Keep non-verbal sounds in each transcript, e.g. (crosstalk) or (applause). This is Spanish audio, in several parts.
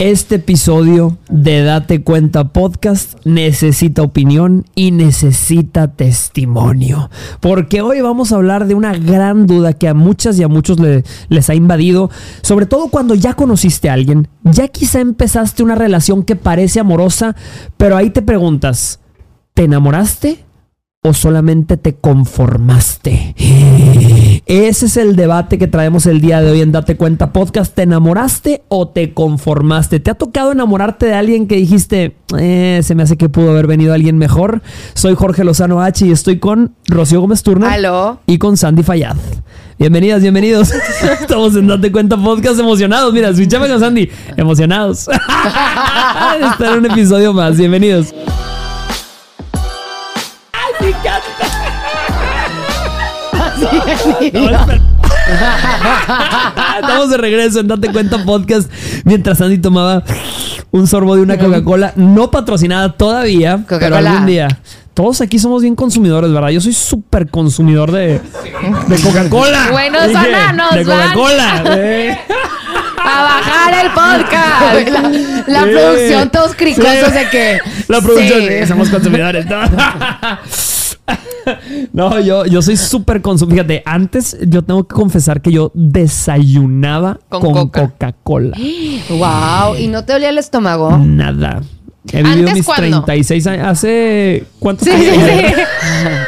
Este episodio de Date Cuenta Podcast necesita opinión y necesita testimonio. Porque hoy vamos a hablar de una gran duda que a muchas y a muchos les ha invadido. Sobre todo cuando ya conociste a alguien, ya quizá empezaste una relación que parece amorosa, pero ahí te preguntas, ¿te enamoraste? O solamente te conformaste? Ese es el debate que traemos el día de hoy en Date Cuenta Podcast. ¿Te enamoraste o te conformaste? ¿Te ha tocado enamorarte de alguien que dijiste, eh, se me hace que pudo haber venido alguien mejor? Soy Jorge Lozano H y estoy con Rocío Gómez Turner y con Sandy Fayad. Bienvenidas, bienvenidos. (laughs) Estamos en Date Cuenta Podcast emocionados. Mira, escuchame con Sandy. Emocionados. (laughs) Estar en un episodio más. Bienvenidos. Estamos de regreso en Date Cuenta Podcast mientras Andy tomaba un sorbo de una Coca-Cola no patrocinada todavía, pero algún día. Todos aquí somos bien consumidores, ¿verdad? Yo soy súper consumidor de, de Coca-Cola. Buenos bananos, De Coca-Cola. (laughs) A bajar el podcast. La, producción, todos cricosos de que. La producción, sí. somos consumidores. no, (laughs) yo, yo soy súper consumidor. Fíjate, antes yo tengo que confesar que yo desayunaba con, Coca-Cola. wow. ¿Y no te olía el estómago? Nada. He vivido mis 36 años. ¿Hace cuántos años? Sí.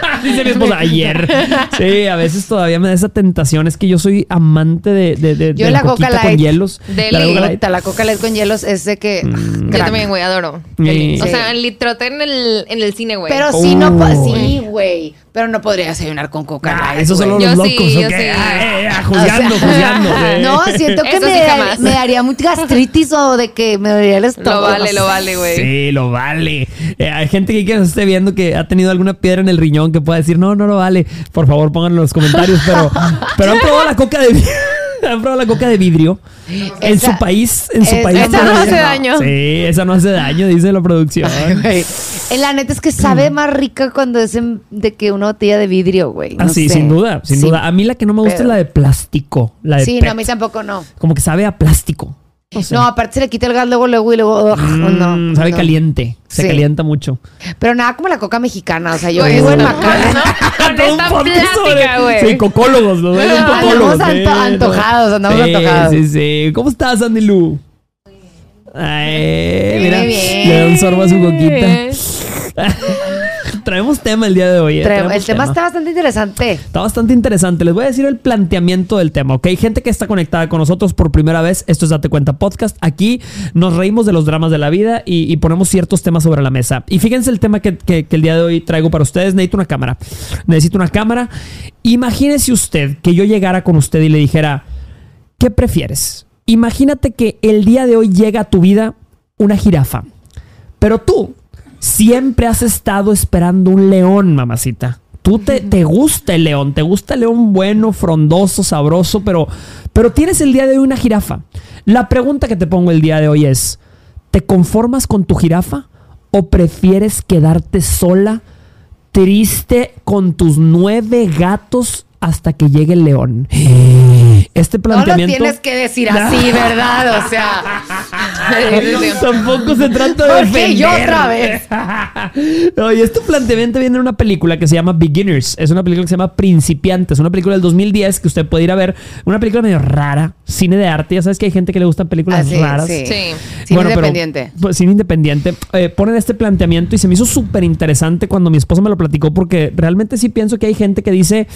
(laughs) Dice mi esposa, ayer. (laughs) Sí, a veces todavía me da esa tentación. Es que yo soy amante de, de, de, yo la, coca light, con hielos. De la, coca light. la coca light con hielos es de que... Mm. Yo también, güey, adoro. O sea, litrote en el, en el cine, güey. Pero sí, no... Sí, güey. Pero no podría desayunar con coca ah, Esos son los locos, sí, ¿ok? Sí. Ah, juzgando, juzgando. (laughs) No, siento que me, me, daría mucha gastritis o de que me daría el estómago. Lo vale, lo vale, güey. Sí, lo vale. Eh, hay gente que, que nos esté viendo que ha tenido alguna piedra en el riñón que pueda decir, no, no lo vale. Por favor, pónganlo en los comentarios. Pero, (laughs) pero han probado la coca de (laughs) han probado la coca de vidrio. en su país, en su país. Esa no hace daño. Sí, esa no hace daño, dice la producción. En la neta es que sabe más rica cuando es de que una botella de vidrio, güey. ah, sí, sin duda, sin duda. A mí la que no me gusta es la de plástico. La de sí, no, a mí tampoco no. Como que sabe a plástico. No, aparte se le quita el gas luego, luego y luego. Mm, no, sabe caliente. Se calienta mucho. Pero nada como la coca mexicana. O sea, yo vivo en Macana. Con esta plástica, güey. Sí, cocólogos. Los ah, cocólogos. Andamos antojados, andamos antojados. Sí, sí. ¿Cómo estás, Andy Lu? Ay, mira. Bien. Le da un sorbo a su coquita. (laughs) traemos tema el día de hoy. ¿eh? el tema, está bastante interesante. Está bastante interesante. Les voy a decir el planteamiento del tema, ¿ok? Gente que está conectada con nosotros por primera vez. Esto es Date Cuenta Podcast. Aquí nos reímos de los dramas de la vida y, ponemos ciertos temas sobre la mesa. Y fíjense el tema que, que el día de hoy traigo para ustedes. Necesito una cámara. Necesito una cámara. Imagínese usted que yo llegara con usted y le dijera, ¿qué prefieres? Imagínate que el día de hoy llega a tu vida una jirafa. Pero tú siempre has estado esperando un león, mamacita. Tú te, te, gusta el león, te gusta el león bueno, frondoso, sabroso, pero, pero tienes el día de hoy una jirafa. La pregunta que te pongo el día de hoy es, ¿te conformas con tu jirafa o prefieres quedarte sola, triste, con tus nueve gatos hasta que llegue el león? Este planteamiento. No lo tienes que decir así, (laughs) ¿verdad? O sea. (laughs) tampoco se trata de. ¿Por qué yo otra vez? (laughs) Oye, este planteamiento viene de una película que se llama Beginners. Es una película que se llama Principiantes. Una película del 2010 que usted puede ir a ver. Una película medio rara. Cine de arte. Ya sabes que hay gente que le gustan películas ah, raras. Sí, sí. Cine independiente. Pues, cine independiente. Eh, ponen este planteamiento y se me hizo súper interesante cuando mi esposa me lo platicó porque realmente sí pienso que hay gente que dice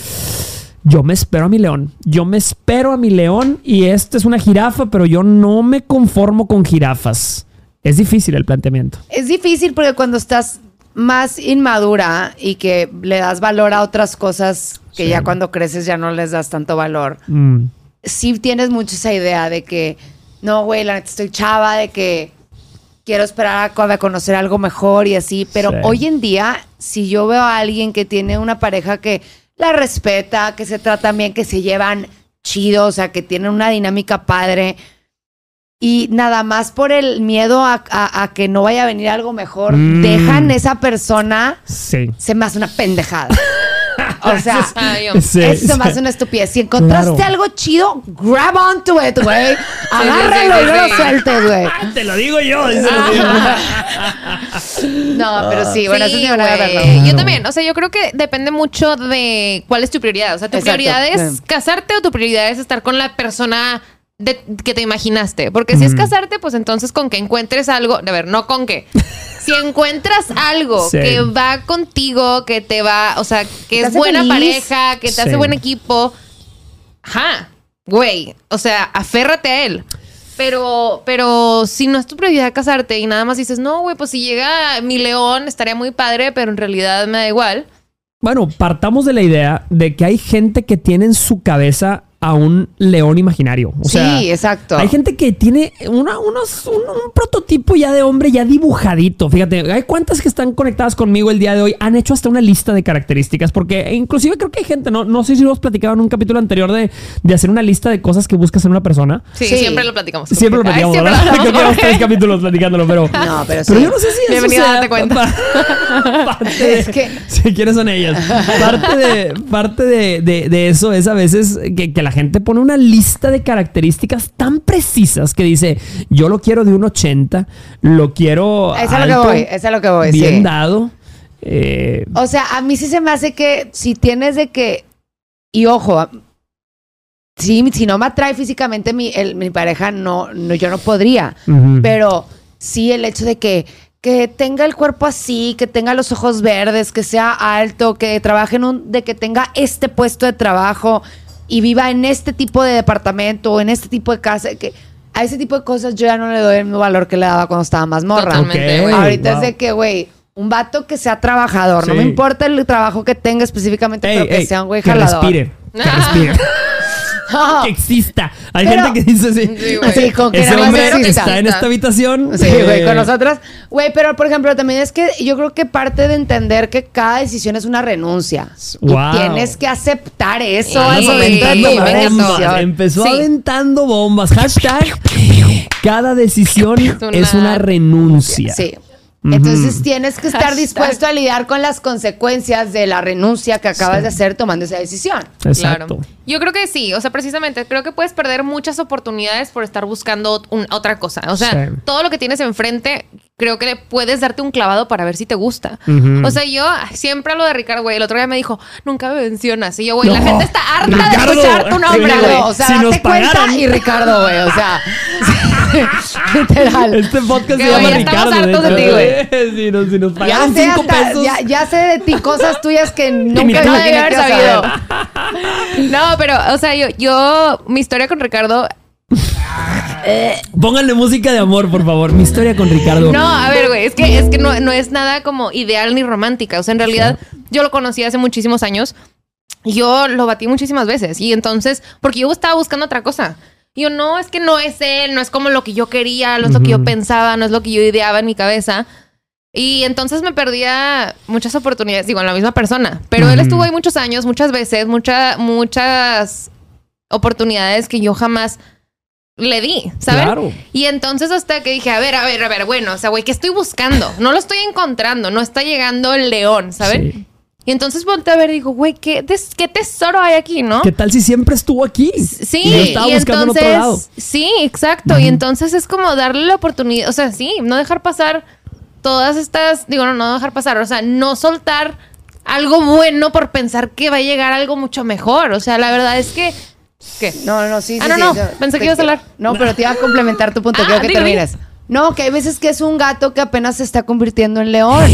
yo me espero a mi león. Yo me espero a mi león y esta es una jirafa, pero yo no me conformo con jirafas. Es difícil el planteamiento. Es difícil porque cuando estás más inmadura y que le das valor a otras cosas que ya cuando creces ya no les das tanto valor. Mm. Sí tienes mucho esa idea de que, no, güey, la neta estoy chava, de que quiero esperar a, conocer algo mejor y así. Pero hoy en día, si yo veo a alguien que tiene una pareja que la respeta, que se tratan bien, que se llevan chido, o sea, que tienen una dinámica padre. Y nada más por el miedo a, que no vaya a venir algo mejor, mm. dejan esa persona. Sí. Se me hace una pendejada. (laughs) O sea, (laughs) eso es más una estupidez. Si encontraste algo chido, grab onto it, güey. Agárralo y no lo sueltes, güey. Te lo digo yo. (laughs) no, pero sí, bueno, eso sí Yo también, o sea, yo creo que depende mucho de cuál es tu prioridad. O sea, tu prioridad es casarte o tu prioridad es estar con la persona que te imaginaste. Porque si es casarte, pues entonces con que encuentres algo, a ver, no con que. (laughs) Si encuentras algo que va contigo, que te va, o sea, que es buena pareja, que te hace buen equipo, ajá, güey, o sea, aférrate a él. Pero, pero si no es tu prioridad casarte y nada más dices, no, güey, pues si llega mi león estaría muy padre, pero en realidad me da igual. Bueno, partamos de la idea de que hay gente que tiene en su cabeza a un león imaginario. O sea, sí, exacto. Hay gente que tiene una, unos, un, prototipo ya de hombre ya dibujadito. Fíjate, hay cuantas que están conectadas conmigo el día de hoy. Han hecho hasta una lista de características. Porque inclusive creo que hay gente, no, no sé si lo hemos platicado en un capítulo anterior de, de hacer una lista de cosas que buscas en una persona. Sí, siempre lo platicamos. Siempre lo platicamos, ¿verdad? (laughs) Creo que llevamos tres capítulos platicándolo, pero. (laughs) No, pero sí. Pero yo no sé si Bienvenida, eso date cuenta. (laughs) parte es que... Sí, ¿quiénes son ellas? Parte de, parte de, de, de eso es a veces que, que la gente pone una lista de características tan precisas que dice, yo lo quiero de un 80, lo quiero... es lo que voy, es lo que voy. Bien dado. Eh, o sea, a mí sí se me hace que si tienes de que... Y ojo, si, si no me atrae físicamente mi, mi pareja, no, no, yo no podría. Pero sí el hecho de que que tenga el cuerpo así, que tenga los ojos verdes, que sea alto, que trabaje en un, de que tenga este puesto de trabajo y viva en este tipo de departamento o en este tipo de casa, que a ese tipo de cosas yo ya no le doy el mismo valor que le daba cuando estaba más morra. Ahorita es de que, güey, un vato que sea trabajador, no me importa el trabajo que tenga específicamente, pero que sea un güey jalador. Que respire, que (laughs) respire. (laughs) que exista. Hay gente que dice así. con que ese hombre está en esta habitación. Sí, güey, con nosotras. Güey, pero por ejemplo, también es que yo creo que parte de entender que cada decisión es una renuncia. Y tienes que aceptar eso al momento de tomar Empezó aventando bombas. Hashtag cada decisión es una renuncia. Sí. Entonces tienes que estar dispuesto a lidiar con las consecuencias de la renuncia que acabas de hacer tomando esa decisión. Exacto. Yo creo que sí, o sea, precisamente, creo que puedes perder muchas oportunidades por estar buscando otra cosa. O sea, todo lo que tienes enfrente, creo que puedes darte un clavado para ver si te gusta. O sea, yo siempre hablo de Ricardo, güey. El otro día me dijo, nunca me mencionas. Y yo, güey, la gente está harta de escuchar tu nombre, güey. o sea, si date cuenta y Ricardo, güey. O sea, (laughs) (laughs) literal. Este podcast se llama Ricardo. Estamos hartos de, ti, güey. (laughs) Si nos, si nos pagaron ya cinco pesos. Ya, ya, sé de ti cosas tuyas que nunca debí haber sabido. no, pero, o sea, yo, yo, mi historia con Ricardo (laughs) Pónganle música de amor, por favor. Mi historia con Ricardo. No, a ver, güey, es que, es que no, es nada como ideal ni romántica. O sea, en realidad, yo lo conocí hace muchísimos años. Yo lo batí muchísimas veces. Y entonces, porque yo estaba buscando otra cosa. Y yo, no, es que no es él, no es como lo que yo quería, no es lo que yo pensaba, no es lo que yo ideaba en mi cabeza. Y entonces me perdía muchas oportunidades, digo, en la misma persona. Pero él estuvo ahí muchos años, muchas veces, muchas muchas oportunidades que yo jamás le di, ¿sabes? Claro. Y entonces hasta que dije, a ver, a ver, a ver, bueno, o sea, güey, ¿qué estoy buscando? No lo estoy encontrando, no está llegando el león, ¿sabes? Y entonces volteé a ver y digo, güey, ¿qué, ¿qué, tesoro hay aquí, no? ¿Qué tal si siempre estuvo aquí? Sí, y, estaba buscando entonces, en otro lado. sí, exacto. Y entonces es como darle la oportunidad, o sea, sí, no dejar pasar todas estas, digo, no, no dejar pasar, o sea, no soltar algo bueno por pensar que va a llegar algo mucho mejor. O sea, la verdad es que ¿Qué? No, no, sí, ah, no, no. Pensé que ibas a hablar. No, pero te iba a complementar tu punto. Quiero ah, que termines. No, que hay veces que es un gato que apenas se está convirtiendo en león.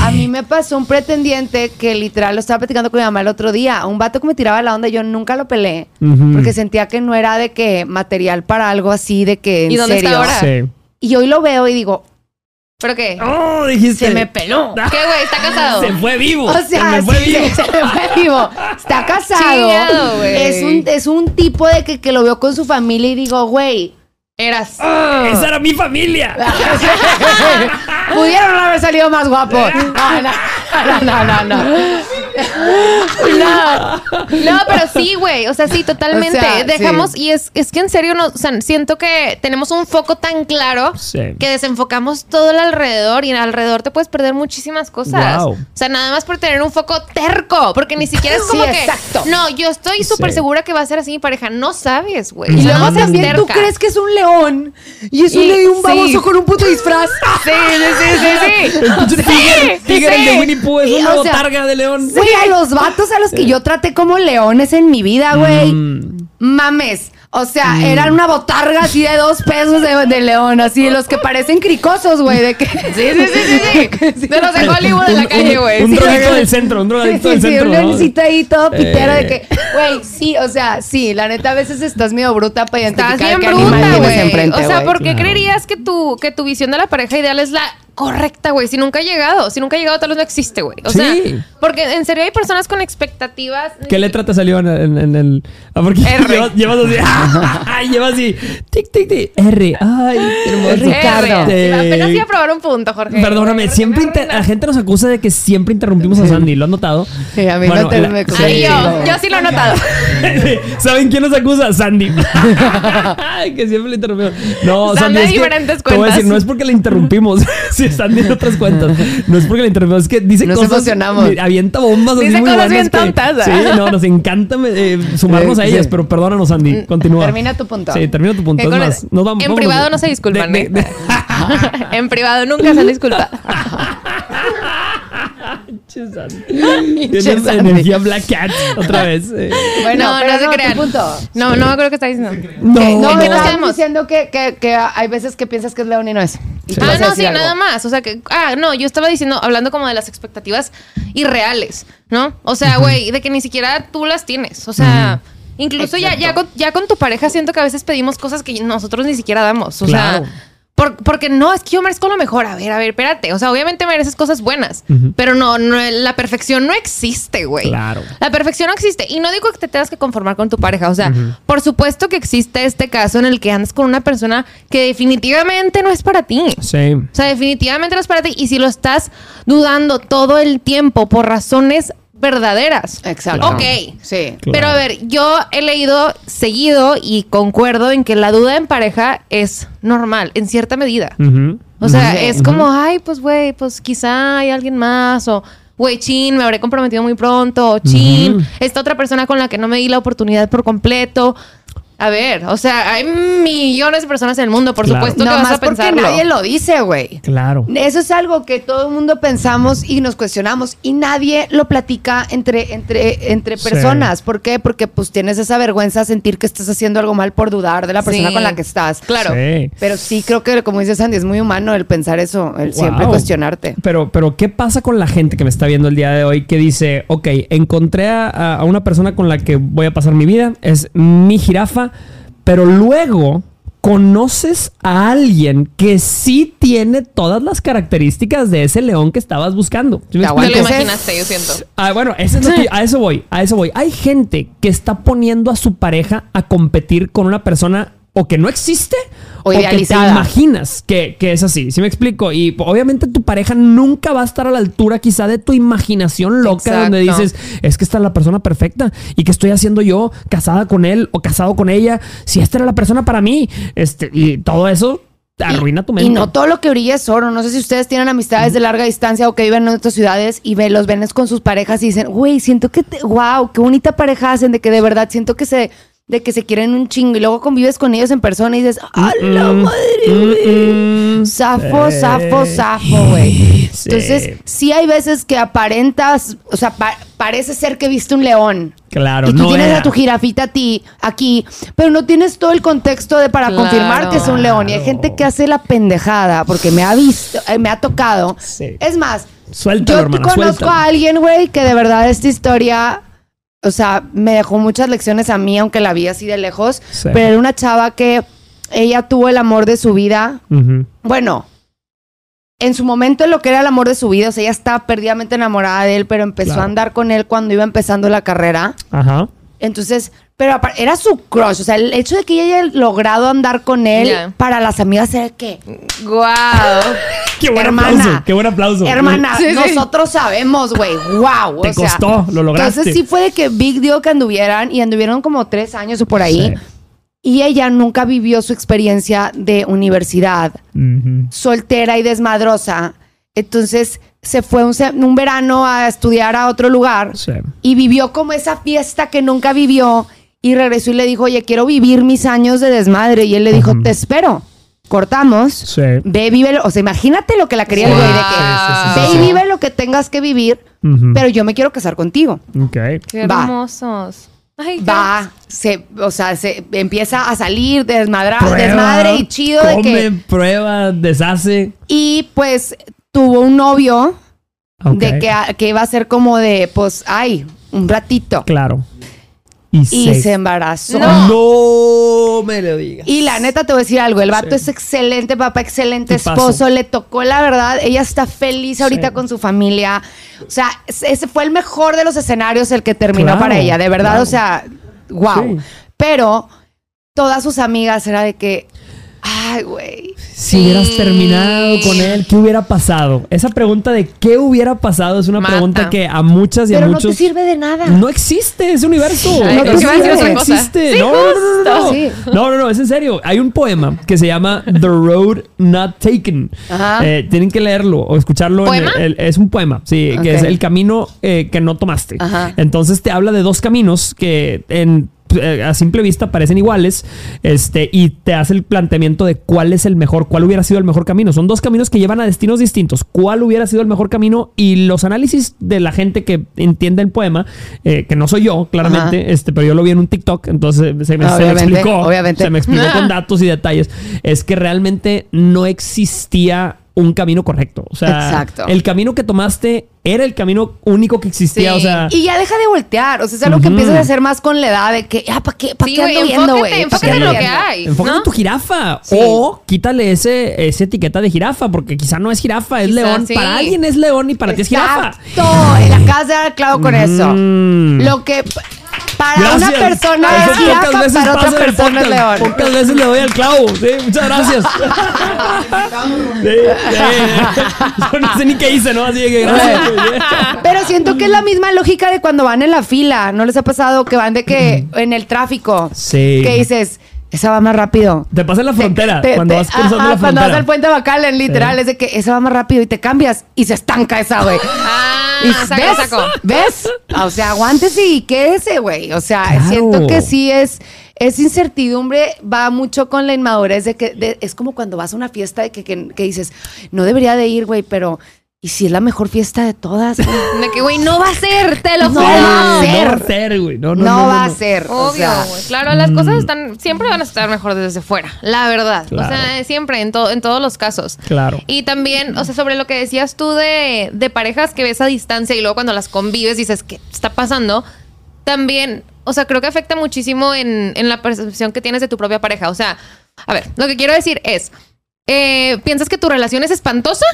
A mí me pasó un pretendiente que literal lo estaba platicando con mi mamá el otro día. Un vato que me tiraba la onda, yo nunca lo peleé. Porque sentía que no era de que material para algo así, de que en ¿Y dónde Está ahora? Sí. Y hoy lo veo y digo, ¿Pero qué? Oh, dijiste. Se me peló. (laughs) ¿Qué, güey? ¿Está casado? Se fue vivo. O sea, se me fue vivo. Se, me fue vivo. Está casado. es, un, es un tipo de que, que lo veo con su familia y digo, güey. Eras. Ah. esa era mi familia. (laughs) Pudieron haber salido más guapos. (laughs) No, no, no, no, no. No, no, pero sí, güey. O sea, sí, totalmente. O sea, Dejamos, sí. y es, es que en serio, no, o sea, siento que tenemos un foco tan claro Sí. que desenfocamos todo el alrededor y alrededor te puedes perder muchísimas cosas. Wow. O sea, nada más por tener un foco terco, porque ni siquiera es Sí, como que. exacto. No, yo estoy súper Sí. segura que va a ser así mi pareja. No sabes, güey. Y luego no también tú terca. crees que es un león y es un Y- león y un sí. baboso con un puto disfraz. (laughs) Sí, sí, sí, sí, sí. El tigre, tigre, el de sí. Winnie Pooh, es una o sea, botarga de león. Güey, a los vatos a los que yo traté como leones en mi vida, güey. Mm. Mames. O sea, eran una botarga así de dos pesos de, de león, así, los que parecen cricosos, güey, de que... Sí, sí, sí, sí, sí. (laughs) De los de Hollywood de la Un- calle, un- güey. Un Sí, drogadicto güey. del centro, un drogadicto Sí, del sí, centro. un ¿no? leoncito ahí todo pitero Eh. de que, güey, sí, o sea, sí, la neta a veces estás medio bruta para Estás identificar bien qué animal bruta, güey. O sea. ¿por qué Claro. creerías que tu, que tu visión de la pareja ideal es la correcta, güey? Si nunca ha llegado. Si nunca ha llegado, tal vez no existe, güey. O Sí. sea, porque en serio hay personas con expectativas. ¿Qué letra te salió en, en- en el.? Ah, porque (laughs) llevas, llevas así. (laughs) Llevas así. Tic, tic, tic. R. Ay, hermoso. Ricardo. Apenas iba a probar un punto, Jorge. Perdóname, siempre me inter- la gente nos acusa de que siempre interrumpimos a Sandy, ¿lo has notado? Sí, a mí no te- me- Ay, Sí. yo, yo sí lo he notado. (laughs) ¿Saben quién nos acusa? Sandy. (laughs) que siempre le interrumpimos. No, Sandy Sandy. es que diferentes te voy a cuentas. decir, no es porque le interrumpimos. (laughs) sí, Sandy en otras cuentas. No es porque le interrumpimos. Es que dice Nos cosas. emocionamos. Avienta bombas así Dice muy cosas buenas bien que- tontas. Sí, no, nos encanta eh, sumarnos Sí, a ellas, sí. pero perdónanos, Sandy. Continúa. Termina tu punto. Sí, termina tu punto. Que más, nos vamos. en vámonos. privado no se disculpan, De- ¿eh? de- de- (laughs) en privado nunca se disculpa. Pinche (laughs) Sandy. (laughs) Tienes energía Black Cat otra vez. eh. Bueno, no, pero no se no, crean. punto. No, no me acuerdo qué está diciendo. No, Que- no, ¿En me qué nos diciendo que, que, que hay veces que piensas que es león y no es. Y Ah, no, sí, algo. nada más. O sea que. Ah, no, yo estaba diciendo, hablando como de las expectativas irreales, ¿no? O sea, güey, de que ni siquiera tú las tienes. O sea. Incluso ya, ya, con, ya con tu pareja siento que a veces pedimos cosas que nosotros ni siquiera damos. O Claro. sea, por- porque no, es que yo merezco lo mejor. A ver, a ver, espérate. O sea, obviamente mereces cosas buenas, pero no, no, la perfección no existe, güey. Claro. La perfección no existe. Y no digo que te tengas que conformar con tu pareja. O sea, por supuesto que existe este caso en el que andas con una persona que definitivamente no es para ti. Sí. O sea, definitivamente no es para ti. Y si lo estás dudando todo el tiempo por razones verdaderas. Exacto. Ok. Sí. Claro. Pero a ver, yo he leído seguido y concuerdo en que la duda en pareja es normal, en cierta medida. O sea, Sí. es como, ay, pues, güey, pues quizá hay alguien más, o, güey, chin, me habré comprometido muy pronto, o chin, Ujú. esta otra persona con la que no me di la oportunidad por completo. A ver, o sea, hay millones de personas en el mundo, por Claro. supuesto que No vas más a porque pensarlo. nadie lo dice, güey. Claro. Eso es algo que todo el mundo pensamos y nos cuestionamos y nadie lo platica entre, entre, entre Sí. personas. ¿Por qué? Porque pues tienes esa vergüenza de sentir que estás haciendo algo mal por dudar de la persona Sí. con la que estás. Claro. Sí. Pero sí creo que, como dice Sandy, es muy humano el pensar eso, el siempre cuestionarte. Pero, pero, ¿qué pasa con la gente que me está viendo el día de hoy que dice, ok, encontré a, a una persona con la que voy a pasar mi vida, es mi jirafa, pero luego conoces a alguien que sí tiene todas las características de ese león que estabas buscando? ¿Sí me Te Te lo imaginaste, yo siento. Ah, bueno, eso es lo que- a eso voy, a eso voy. Hay gente que está poniendo a su pareja a competir con una persona o que no existe O que te imaginas que, que es así. ¿Sí me explico? Y obviamente tu pareja nunca va a estar a la altura quizá de tu imaginación loca Exacto. donde dices, es que esta es la persona perfecta y que estoy haciendo yo casada con él o casado con ella, si esta era la persona para mí. Este, y todo eso arruina tu mente. Y no todo lo que brilla es oro. No sé si ustedes tienen amistades de larga distancia o que viven en otras ciudades y ve, los ven con sus parejas y dicen, güey, siento que, te, wow, qué bonita pareja hacen, de que de verdad siento que se, de que se quieren un chingo y luego convives con ellos en persona y dices, ¡a la madre, güey! Zafo, zafo, zafo, güey. Entonces, sí hay veces que aparentas, o sea, pa- parece ser que viste un león. Claro, y tú no tienes era. a tu jirafita a ti, aquí, pero no tienes todo el contexto de para Claro. confirmar que es un león. Y hay gente que hace la pendejada porque me ha visto, eh, me ha tocado. Sí. Es más, Suéltalo, yo hermana, conozco suéltalo. a alguien, güey, que de verdad esta historia, o sea, me dejó muchas lecciones a mí, aunque la vi así de lejos. Sí. Pero era una chava que ella tuvo el amor de su vida. Bueno, en su momento lo que era el amor de su vida, o sea, ella estaba perdidamente enamorada de él, pero empezó Claro. a andar con él cuando iba empezando la carrera. Ajá. Entonces, Pero era su crush. O sea, el hecho de que ella haya logrado andar con él, para las amigas era que. Guau. (laughs) Qué buen hermana. aplauso. Qué buen aplauso. Hermana, Sí, sí. nosotros sabemos, güey. Wow. Te costó, lo lograste. Entonces sí fue de que Big Deal que anduvieran y anduvieron como tres años o por ahí. Sí. Y ella nunca vivió su experiencia de universidad, soltera y desmadrosa. Entonces se fue un, verano a estudiar a otro lugar Sí. y vivió como esa fiesta que nunca vivió y regresó y le dijo, oye, quiero vivir mis años de desmadre. Y él le dijo, te espero. Cortamos. Sí. Ve, vive, o sea, imagínate lo que la quería el güey de que Sí, sí, sí, sí, ve sí. y vive lo que tengas que vivir, pero yo me quiero casar contigo. Ok. Qué Va. hermosos. Ay, qué- Va, se, o sea, se empieza a salir de desmadra- Prueba, desmadre y chido de que. prueba, deshace. Y pues tuvo un novio de que, que iba a ser como de, pues, ay, un ratito. Claro. Y, Y se... se embarazó. No. No me lo digas. Y la neta te voy a decir algo, el vato Sí. es excelente papá, excelente Tipazo. esposo, le tocó la verdad, ella está feliz ahorita Sí. con su familia. O sea, ese ese fue el mejor de los escenarios el que terminó Claro, para ella, de verdad, claro. o sea, wow. Sí. Pero todas sus amigas era de que, ay, güey. Si hubieras terminado con él, ¿qué hubiera pasado? Esa pregunta de qué hubiera pasado es una Mata. pregunta que a muchas y a Pero no muchos te sirve de nada. no existe ese universo. No te sirve. no existe. Sí, no, no, no, no, no. Sí. No, no, no, es en serio. Hay un poema que se llama The Road Not Taken. Ajá. Eh, tienen que leerlo o escucharlo. en el- el- es un poema, sí, que es el camino eh, que no tomaste. Ajá. Entonces te habla de dos caminos que en a simple vista parecen iguales este y te hace el planteamiento de cuál es el mejor, cuál hubiera sido el mejor camino. Son dos caminos que llevan a destinos distintos. ¿Cuál hubiera sido el mejor camino? Y los análisis de la gente que entiende el poema, eh, que no soy yo, claramente, este, pero yo lo vi en un TikTok, entonces se me, se me explicó, obviamente. se me explicó con (laughs) datos y detalles, es que realmente no existía un camino correcto. O sea, Exacto. el camino que tomaste era el camino único que existía. Sí. O sea, Y ya deja de voltear, o sea, es algo que empiezas a hacer más con la edad de que, ah, ¿para qué, pa' Sí, qué güey, ando viendo, enfócate, güey? ¿Pa' qué enfócate en lo que hay. Enfócate ¿no? en tu jirafa. Sí. O quítale ese, esa etiqueta de jirafa, porque quizá no es jirafa, es Quizá león. sí. Para alguien es león y para ti es jirafa. Exacto, acabas de dar clavo con eso. Mm. Lo que para Gracias. una persona Eso es jirafa, pocas veces para otra pasa persona es león. Pocas veces le doy al clavo. Sí, muchas gracias. (laughs) Sí, sí. Yo no sé ni qué hice, ¿no? Así de que gracias. Pero siento que es la misma lógica de cuando van en la fila. ¿No les ha pasado que van de que en el tráfico? Sí. Que dices, esa va más rápido. Te pasa en la frontera. Te- te- cuando te- vas cruzando ajá, la Cuando frontera. vas al puente Bacalen, literal, Sí. es de que esa va más rápido y te cambias y se estanca esa, güey. (laughs) Ah, Y saco, ¿Ves? saco. ¿Ves? O sea, aguántese y quédese, güey. O sea, Claro. siento que sí es. Es incertidumbre, va mucho con la inmadurez de que de- es como cuando vas a una fiesta de que, que- que dices, no debería de ir, güey, pero ¿y si es la mejor fiesta de todas? güey? (laughs) De que, güey, no va a ser, te lo No juro. va a No ser. va a ser, güey. No, No, no, no, va no. a ser. o Obvio, sea, güey. Claro, las cosas Mm. están, siempre van a estar mejor desde fuera, la verdad. Claro. O sea, siempre, en, to- en todos los casos. Claro. Y también, o sea, sobre lo que decías tú de, de parejas que ves a distancia y luego cuando las convives dices, ¿qué está pasando? También, o sea, creo que afecta muchísimo en, en la percepción que tienes de tu propia pareja. O sea, a ver, lo que quiero decir es, eh, ¿piensas que tu relación es espantosa?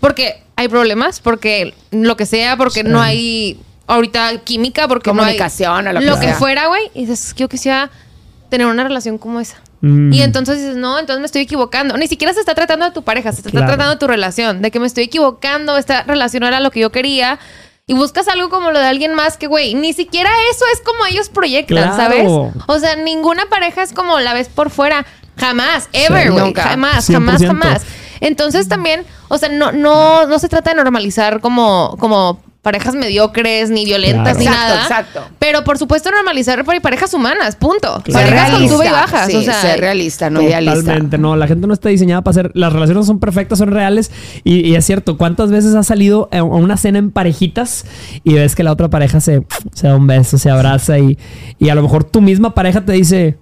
Porque hay problemas, porque lo que sea, porque Sí. no hay ahorita química, porque no hay Comunicación o lo que sea. fuera, güey. Y dices, yo quisiera tener una relación como esa. Mm. Y entonces dices, no, entonces me estoy equivocando. Ni siquiera se está tratando de tu pareja, se está Claro. tratando de tu relación, de que me estoy equivocando, esta relación no era lo que yo quería. Y buscas algo como lo de alguien más que, güey, ni siquiera eso es como ellos proyectan, Claro. ¿sabes? O sea, ninguna pareja es como la ves por fuera. Jamás, ever, Sí. güey. Nunca. Jamás, 100%. jamás, jamás. Entonces también, o sea, no, no, no se trata de normalizar como, como parejas mediocres, ni violentas, Claro. ni Exacto, nada. exacto. Pero por supuesto normalizar por parejas humanas, punto. Claro. Parejas con sube y bajas. sí, o sea, ser realista, no idealista. Totalmente, no, la gente no está diseñada para ser, las relaciones son perfectas, son reales y, y es cierto, ¿cuántas veces has salido a una cena en parejitas y ves que la otra pareja se, se da un beso, se abraza y, y a lo mejor tu misma pareja te dice,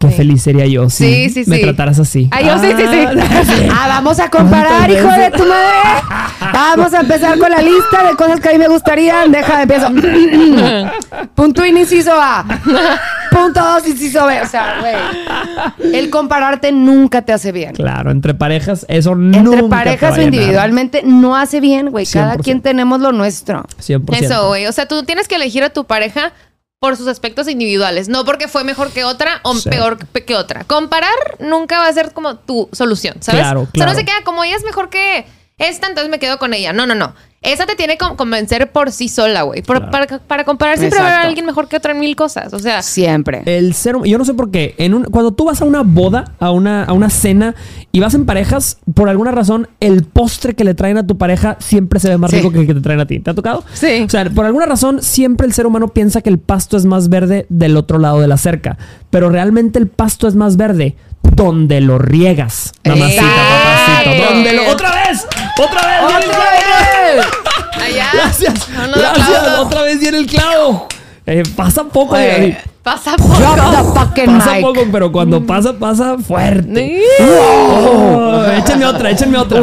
qué Sí. feliz sería yo si Sí, sí, me sí. trataras así? Ay, yo sí, sí, sí. Ah, vamos a comparar, ¿Cuántas hijo de tu madre. Vamos a empezar con la lista de cosas que a mí me gustarían. Deja, empiezo. (laughs) Punto in, inciso A. Punto dos, inciso B. O sea, güey. El compararte nunca te hace bien. Claro, entre parejas eso nunca Entre parejas o individualmente no hace bien, güey. Cada 100%. quien tenemos lo nuestro. 100%. Eso, güey. O sea, tú tienes que elegir a tu pareja por sus aspectos individuales, no porque fue mejor que otra o Sí. peor que- otra. Comparar nunca va a ser como tu solución, ¿sabes? Claro, O sea, claro. no se queda como ella es mejor que esta, entonces me quedo con ella. No, no, no. Esa te tiene que convencer por sí sola, güey. Claro. Para, para comparar siempre va a haber alguien mejor que otra en mil cosas. O sea, Siempre. El ser yo no sé por qué, en un- cuando tú vas a una boda, a una, a una cena y vas en parejas, por alguna razón, el postre que le traen a tu pareja siempre se ve más Sí. rico que el que te traen a ti. ¿Te ha tocado? Sí. O sea, por alguna razón, siempre el ser humano piensa que el pasto es más verde del otro lado de la cerca. Pero realmente el pasto es más verde donde lo riegas. Mamacita, papacito. Donde lo. ¡Otra vez! ¡Otra vez! ¡Viene el ¡Otra clavo! vez! allá. Gracias. Unos Gracias. aplausos. Otra vez viene el clavo. Eh, pasa poco. Oye. Pasa poco. Pasa mic. poco, pero cuando pasa, pasa fuerte. Oh, échenme otra, échenme otra.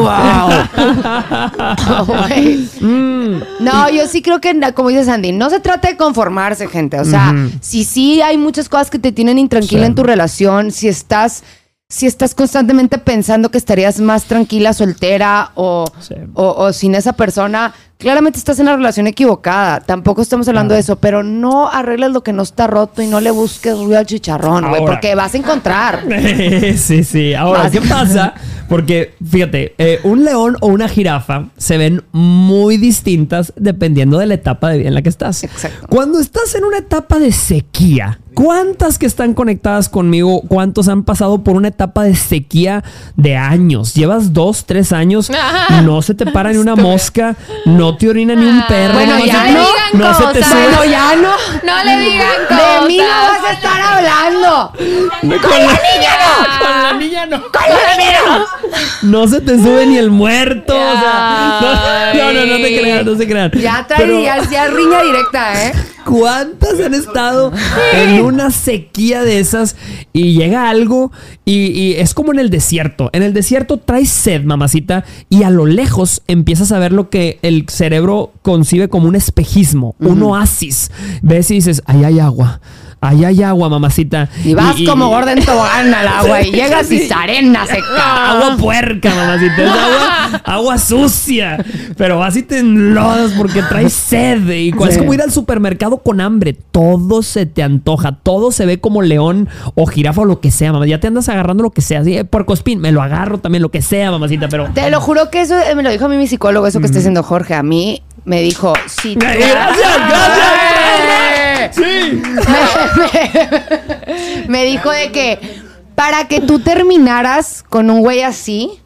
Güey. (laughs) Mm. No, yo sí creo que, como dice Sandy, no se trata de conformarse, gente. O sea, si sí hay muchas cosas que te tienen intranquila Sí. en tu relación, si estás, si estás constantemente pensando que estarías más tranquila soltera o, Sí. o, o sin esa persona, claramente estás en la relación equivocada. Tampoco estamos hablando de eso, pero no arregles lo que no está roto y no le busques ruido al chicharrón, güey, Ahora. porque vas a encontrar. (laughs) sí, sí. Ahora. ¿qué pasa? Porque, fíjate, eh, un león o una jirafa se ven muy distintas dependiendo de la etapa de vida en la que estás. Exacto. Cuando estás en una etapa de sequía, ¿cuántas que están conectadas conmigo, cuántos han pasado por una etapa de sequía de años? Llevas dos, tres años, no se te para ni una (laughs) mosca, no te orina ni un perro. Bueno, no se- no. no se te sube. Bueno, ya no. No le digan De cosas. mí no vas a estar hablando. Con la niña no. Con la niña no. No se te sube ni el muerto. o sea, no, no, no, no te crean, no se crean. Ya Pero, ya, riña directa, ¿eh? ¿Cuántas han estado en una sequía de esas y llega algo y, y es como en el desierto? En el desierto traes sed, mamacita, y a lo lejos empiezas a ver lo que el cerebro concibe como un espejismo, un oasis. Ves y dices, ahí hay agua. Ahí hay agua, mamacita. Y vas como gorda en tobogán al agua y (laughs) Sí, llegas y sí. se arena seca. Agua puerca, mamacita. Es agua, (laughs) agua sucia. Pero vas y te enlodas porque traes sed. Y cual- es Sí. como ir al supermercado con hambre. Todo se te antoja. Todo se ve como león o jirafa o lo que sea, mamá. Ya te andas agarrando lo que sea. Así, puerco espín, me lo agarro también, lo que sea, mamacita. Pero. Te lo juro que eso eh, me lo dijo a mí mi psicólogo, eso que está haciendo Jorge. A mí me dijo, si Gracias, gracias. Sí. me, (laughs) me dijo de que para que tú terminaras con un güey así,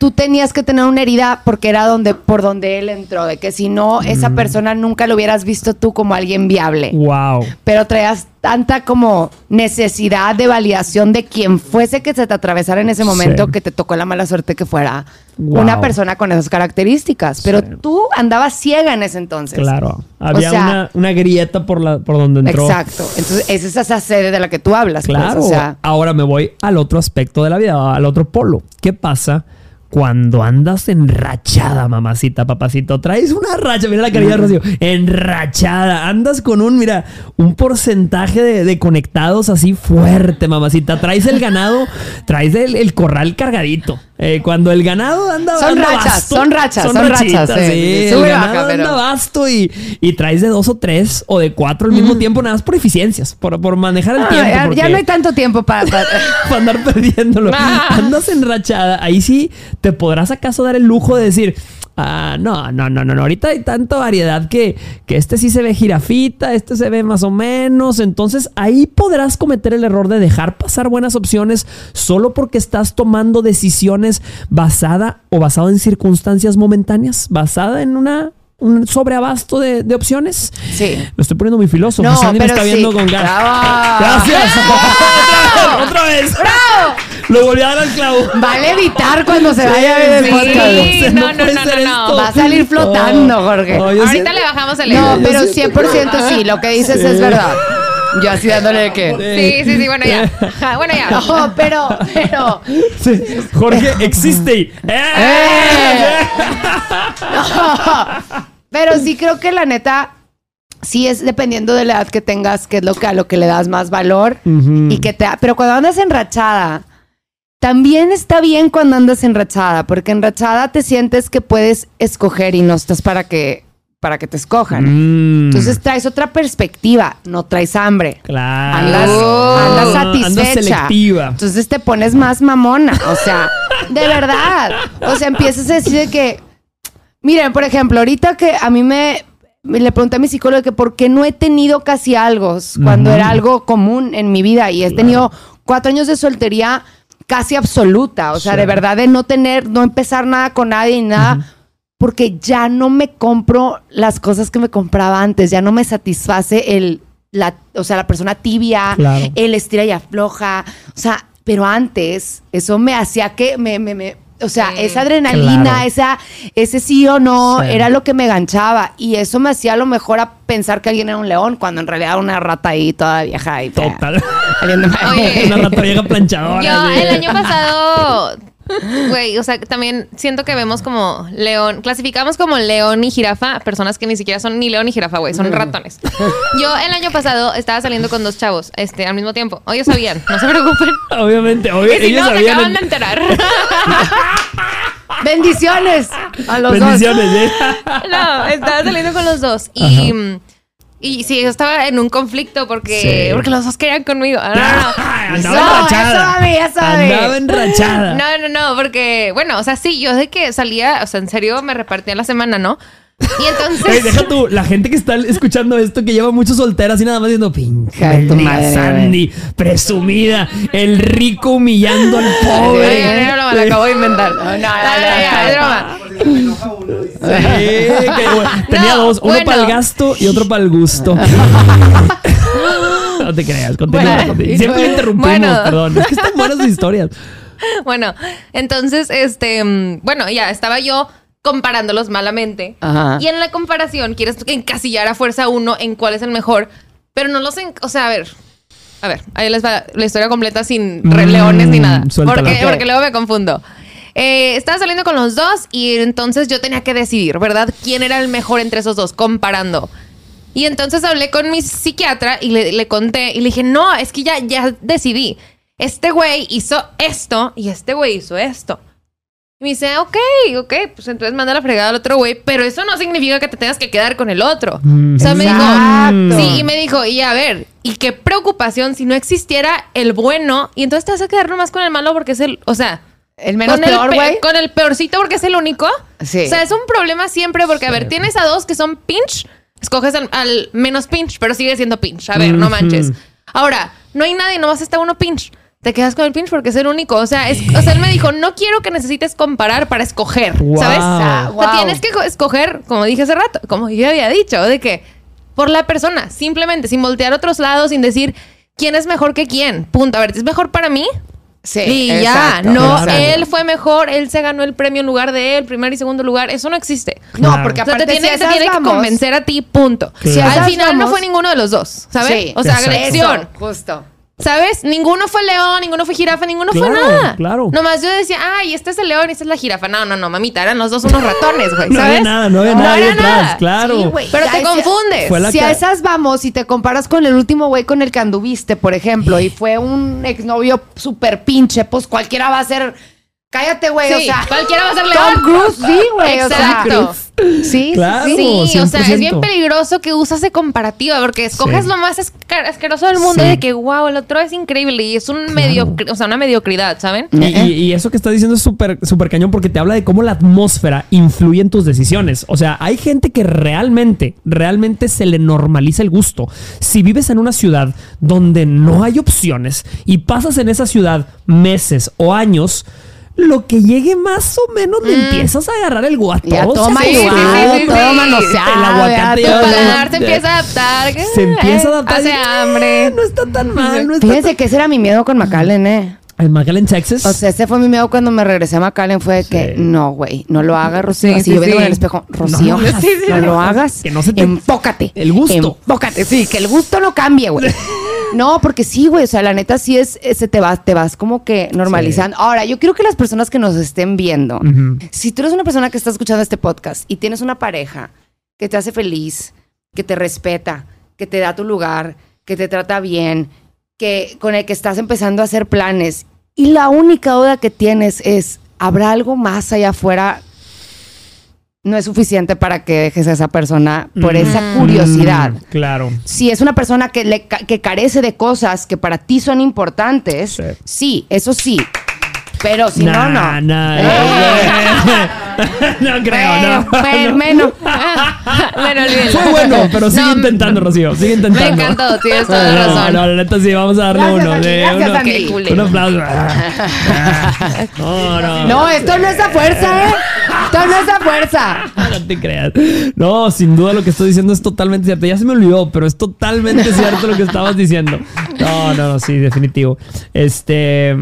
tú tenías que tener una herida porque era donde, por donde él entró, de que si no, esa persona nunca lo hubieras visto tú como alguien viable. Wow. Pero traías tanta como necesidad de validación de quien fuese que se te atravesara en ese momento Sí. que te tocó la mala suerte que fuera Wow. una persona con esas características. Pero Sí. tú andabas ciega en ese entonces. Claro. Había sea- una, una grieta por, la, por donde entró. Exacto. Entonces, es esa sede de la que tú hablas. pues, Claro. o sea, Ahora me voy al otro aspecto de la vida, al otro polo. ¿Qué pasa cuando andas enrachada, mamacita, papacito? Traes una racha, mira la carilla de Rocío, (laughs) enrachada. Andas con un, mira, un porcentaje de, de conectados así fuerte, mamacita. Traes el ganado, traes el, el corral cargadito. Eh, cuando el ganado anda Son anda rachas, vasto, son rachas, son rachas, sí, sí. sí, El ganado baja, pero- anda vasto y, y traes de dos o tres o de cuatro al mismo tiempo, nada más por eficiencias, por, por manejar el ah, tiempo. ya, no hay tanto tiempo para... para- (laughs) para andar perdiéndolo. Andas enrachada. Ahí sí te podrás acaso dar el lujo de decir. Ah, no, no, no, no. Ahorita hay tanta variedad que, que este sí se ve jirafita, este se ve más o menos. Entonces ahí podrás cometer el error de dejar pasar buenas opciones solo porque estás tomando decisiones basada o basado en circunstancias momentáneas, basada en una un sobreabasto de, de opciones. Sí. Lo estoy poniendo muy filósofo. No, me pero está sí. viendo con ganas. Bravo. Gracias. (laughs) Otra vez. ¡Bravo! Lo volví a dar al clavo. Va a levitar cuando se vaya a ver el sí. podcast. no, no, no, no. Va a salir flotando, Jorge. Ahorita le bajamos el No, pero siento- 100% sí, lo que dices Sí. es verdad. Yo así dándole de que... Sí, sí, sí, bueno, ya. (laughs) Bueno, ya. No, pero, pero... Sí, Jorge existe y. ¡Eh! Pero sí creo que la neta, sí es dependiendo de la edad que tengas, que es lo que a lo que le das más valor. Y que te. Pero cuando andas enrachada, también está bien cuando andas enrachada, porque enrachada te sientes que puedes escoger y no estás para que para que te escojan. Mm. Entonces traes otra perspectiva, no traes hambre. Claro. Andas, andas Andas satisfecha. selectiva. Entonces te pones más mamona. O sea, de verdad. O sea, empiezas a decir de que. Miren, por ejemplo, ahorita que a mí me. le pregunté a mi psicólogo que por qué no he tenido casi algo cuando era algo común en mi vida y he tenido cuatro años de soltería casi absoluta. O sea, Sí. de verdad de no tener, no empezar nada con nadie y nada. Porque ya no me compro las cosas que me compraba antes. Ya no me satisface el. La, o sea, la persona tibia, Claro. el estira y afloja. O sea, pero antes eso me hacía que me, me, me- o sea, Sí. esa adrenalina, Claro. esa, ese sí o no, Sí. era lo que me ganchaba. Y eso me hacía a lo mejor a pensar que alguien era un león, cuando en realidad era una rata ahí toda vieja y. Total. Oye. Una rata vieja planchadora. Yo el año pasado, güey, o sea, también siento que vemos como león, clasificamos como león y jirafa personas que ni siquiera son ni león ni jirafa, güey, son (laughs) ratones. Yo el año pasado estaba saliendo con dos chavos, este, al mismo tiempo. Ellos sabían, no se preocupen. Obviamente, obvio, Y si ellos no, se sabían acaban en- de enterar. (laughs) Bendiciones a los Bendiciones, ¿eh? no, estaba saliendo con los dos. Y, mm, y sí, yo estaba en un conflicto porque, Sí. porque los dos querían conmigo. No, no, no. Andaba No, enrachada. eso eso. Andaba enrachada. No, no, no, porque, bueno, o sea, sí, yo de que salía, o sea, en serio me repartía la semana, ¿no? Y entonces. Ey, deja tú, la gente que está escuchando esto, que lleva muchos solteras y nada más diciendo, madre, Sandy, presumida, el rico humillando al pobre. ay, ay, no, me la acabo de inventar. No, no, no, no, es broma. Sí, que, bueno, (laughs) tenía No, dos, uno bueno. para el gasto y otro para el gusto. (laughs) no te creas, continúa. Bueno, continúa. Siempre interrumpimos, bueno. perdón. Es que están buenas sus historias. (laughs) Bueno, entonces, este, mm, bueno, ya estaba yo comparándolos malamente. Ajá. Y en la comparación quieres encasillar a fuerza uno en cuál es el mejor, pero no los, en- o sea, a ver. A ver, ahí les va la historia completa sin re- Mm, leones ni nada. Porque, porque luego me confundo. Eh, estaba saliendo con los dos y entonces yo tenía que decidir, ¿verdad? ¿Quién era el mejor entre esos dos? Comparando. Y entonces hablé con mi psiquiatra y le, le conté y le dije, no, es que ya, ya decidí. Este güey hizo esto y este güey hizo esto. Y me dice, ok, ok, pues entonces manda la fregada al otro güey, pero eso no significa que te tengas que quedar con el otro. Mm. O sea, me dijo, Exacto. sí, y me dijo, y a ver, y qué preocupación si no existiera el bueno, y entonces te vas a quedar nomás con el malo porque es el, o sea, El menos con el peor, pe- güey. Con el peorcito porque es el único. Sí. O sea, es un problema siempre porque, a ver, tienes a dos que son pinch, escoges al, al menos pinch, pero sigue siendo pinch. A ver, no Ujú. manches. Ahora, no hay nadie, nomás está uno pinch. Te quedas con el pinch porque es el único. O sea, es, o sea, él me dijo, no quiero que necesites comparar para escoger, Wow. ¿sabes? Ah, O sea, wow. tienes que co- escoger, como dije hace rato, como yo había dicho, de que por la persona, simplemente, sin voltear a otros lados, sin decir quién es mejor que quién. Punto. A ver, ¿es mejor para mí? Sí, y ya, exacto, no, exacto. él fue mejor, él se ganó el premio en lugar de él, primer y segundo lugar, eso no existe. No, porque O sea, aparte te tiene, si te tiene que convencer a ti, punto. Si Al final no fue ninguno de los dos, ¿sabes? Sí. o sea, Exacto. agresión. Eso, justo. ¿Sabes? Ninguno fue león, ninguno fue jirafa, ninguno fue Claro, nada. claro. Nomás yo decía, ay, este es el león y esta es la jirafa. No, no, no, mamita, eran los dos unos ratones, güey, (laughs) No había nada, no había nada ahí era detrás, nada. claro. Sí, güey. Pero Ya te ese- confundes. Si a esas vamos y te comparas con el último güey con el que anduviste, por ejemplo, y fue un exnovio súper pinche, pues cualquiera va a ser. Cállate, güey. Sí, o sea, cualquiera va a ser Tom león. Cruise, sí, güey. O sea, Exacto. Sí, Claro. sí, sí. O sea, es 100%. bien peligroso que usas de comparativa porque escoges Sí. lo más asqueroso del mundo Sí. y de que, wow, el otro es increíble y es un medio, o sea, una mediocridad, ¿saben? Y, y- y eso que estás diciendo es súper súper cañón porque te habla de cómo la atmósfera influye en tus decisiones. O sea, hay gente que realmente, realmente se le normaliza el gusto. Si vives en una ciudad donde no hay opciones y pasas en esa ciudad meses o años, lo que llegue más o menos le empiezas a agarrar el guato. Ya todo sí, sí, sí, sí, todo manoseado. El aguacate Tu paladar se empieza a adaptar. Se empieza a adaptar. Hace y, hambre. "Eh, No está tan mal, no está Fíjense tan... que ese era mi miedo con McAllen, ¿eh? En McAllen, Texas. O sea, ese fue mi miedo cuando me regresé a McAllen. Fue de que, no, güey, no lo hagas, Rocío. Sí, Así sí, yo viendo sí. en el espejo, Rocío, No, no, lo (laughs) hagas. Que no se te- Enfócate. El gusto. Enfócate, sí, que el gusto no cambie, güey. (laughs) No, porque sí, güey. O sea, la neta sí es, ese te vas, te vas como que normalizando. Ahora, yo quiero que las personas que nos estén viendo, si tú eres una persona que está escuchando este podcast y tienes una pareja que te hace feliz, que te respeta, que te da tu lugar, que te trata bien, que con el que estás empezando a hacer planes y la única duda que tienes es, ¿habrá algo más allá afuera no es suficiente para que dejes a esa persona por esa curiosidad. Mm, claro. Si es una persona que, le, que carece de cosas que para ti son importantes, Sí. sí, eso sí. Pero si Nah, no, no. nah, Eh, (laughs) (laughs) no creo, no. bueno, menos. (laughs) bueno. Fue bueno, pero sigue No, intentando, Rocío. Sigue Me intentando. encantó, tienes toda la No, razón. no, la neta sí, vamos a darle Gracias, uno. De gracias, uno- Andy. Qué culero. Un aplauso. (laughs) No, no. No, esto no es a fuerza, ¿eh? Esto no es a fuerza. No te creas. No, sin duda lo que estoy diciendo es totalmente cierto. Ya se me olvidó, pero es totalmente cierto lo que estabas diciendo. No, no, no, sí, definitivo. Este.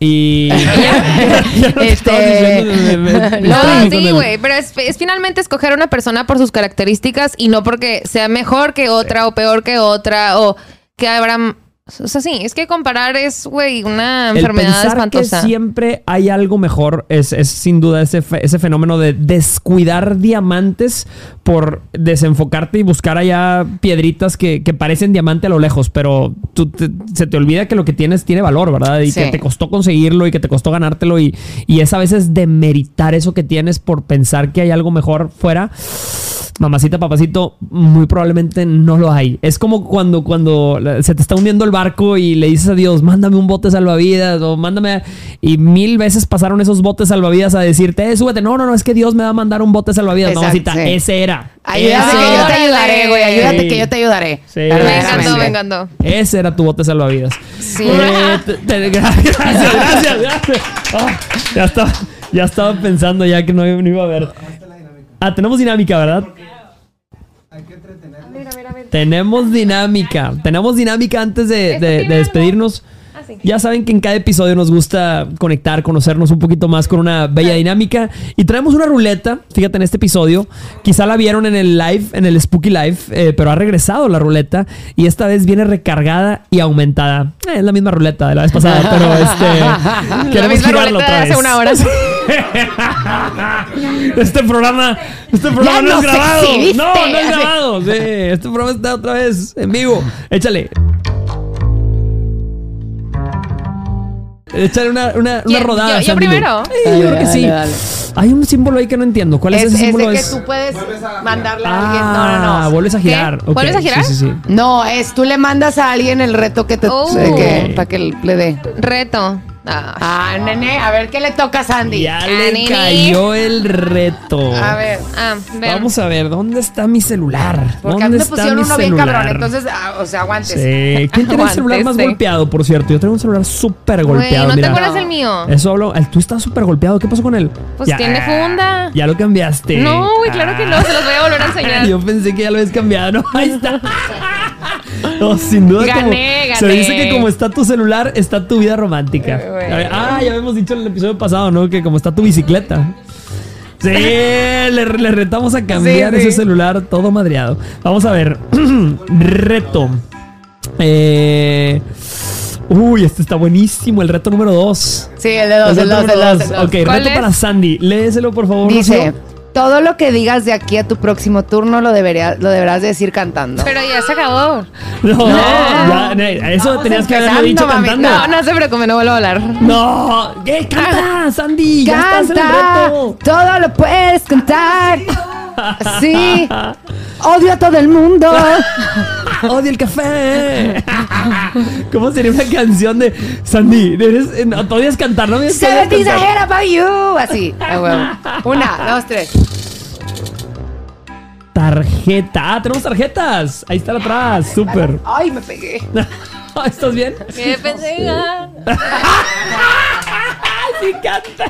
Y. (laughs) Este- (laughs) No, sí, güey, pero es, es finalmente escoger a una persona por sus características y no porque sea mejor que otra o peor que otra o que habrá... O sea, sí, es que comparar es, güey, una El enfermedad pensar espantosa. que siempre hay algo mejor es, es sin duda ese, fe- ese fenómeno de descuidar diamantes por desenfocarte y buscar allá piedritas que, que parecen diamante a lo lejos, pero tú te- se te olvida que lo que tienes tiene valor, ¿verdad? Y Sí. que te costó conseguirlo y que te costó ganártelo y, y es a veces demeritar eso que tienes por pensar que hay algo mejor fuera. Mamacita, papacito, muy probablemente no lo hay. Es como cuando, cuando se te está hundiendo el barco y le dices a Dios, mándame un bote salvavidas o mándame... a-". Y mil veces pasaron esos botes salvavidas a decirte, eh, súbete. No, no, no, es que Dios me va a mandar un bote salvavidas. Exacto, Mamacita, sí. ese era. Ayúdate que yo te ayudaré, güey. Ayúdate Sí. que yo te ayudaré. Sí. Me encantó, me encantó. Ese era tu bote salvavidas. Sí. Eh, te- te- (laughs) gracias, gracias, gracias. Ah, ya, estaba, ya estaba pensando ya que no, no iba a ver. Ah, tenemos dinámica, ¿verdad? Tenemos dinámica. Tenemos dinámica antes de, ¿Esto de- despedirnos. Ah, sí. Ya saben que en cada episodio nos gusta conectar, conocernos un poquito más con una bella dinámica. Y traemos una ruleta, fíjate en este episodio. Quizá la vieron en el live, en el Spooky Live, eh, pero ha regresado la ruleta. Y esta vez viene recargada y aumentada. Eh, es la misma ruleta de la vez pasada, (laughs) pero este. queremos misma girarla ruleta otra de hace vez. una hora. (laughs) (laughs) este programa, este programa no es grabado. exhibiste. No, no es grabado. Sí, este programa está otra vez en vivo. Échale. Échale una, una, una rodada. ¿Yo- yo primero? Sí, yo creo que sí. Dale, dale. Hay un símbolo ahí que no entiendo. ¿Cuál es, Es, ese es símbolo? de que Es- tú puedes mandarle a Ah, alguien. No, no, no. vuelves a girar. ¿Qué? Ok, ¿Vuelves a girar? Sí, sí, sí. No, es tú le mandas a alguien el reto que te Oh. que- para que le dé. Reto. Ah. Ah, nene, a ver qué le toca a Sandy. Ya Ah, le cayó el reto. A ver. Ah, vean. Vamos a ver, ¿dónde está mi celular? Porque a mí ¿Dónde me está pusieron mi uno bien celular? cabrón, entonces, ah, o sea, aguantes. Sí. ¿Quién tiene el celular más golpeado, por cierto? Yo tengo un celular súper golpeado. ¿no te mira. acuerdas del mío? Eso hablo. el- Tú estás súper golpeado. ¿Qué pasó con él? Pues tiene funda. Ya lo cambiaste. No, güey, claro que no. Se los voy a volver a enseñar. (laughs) Yo pensé que ya lo habías cambiado. No, ahí está. (laughs) No, sin duda. Gané, como, gané. Se dice que como está tu celular, está tu vida romántica. ver, ah, ya habíamos dicho en el episodio pasado, ¿no? Que como está tu bicicleta. Sí, (laughs) le, le retamos a cambiar Sí, sí. ese celular todo madreado. Vamos a ver. (clears throat) Reto. Eh, uy, este está buenísimo. El reto número dos. Sí, el de dos, el el dos, el dos. Ok, ¿Cuál reto para Sandy. Léeselo, por favor. Dice, Rocío. Todo lo que digas de aquí a tu próximo turno lo, debería, lo deberás decir cantando. Pero ya se acabó. No, ya, ne- eso Vamos tenías que haberlo dicho mami. cantando. No, no se preocupe, no vuelvo a hablar. No, ¿qué? Canta, Sandy. Ya estás en el Canta, reto. todo lo puedes cantar. Sí, odio a todo el mundo. Odio el café. ¿Cómo sería una canción de Sandy? Eres, no, odias cantar, ¿no? Seventies I about you. Así. Una, dos, tres. Tarjeta. Ah, tenemos tarjetas. Ahí está atrás. Súper. Ay, me pegué. (laughs) ¿Estás bien? ¿Qué pensé? (laughs) Sí, canta.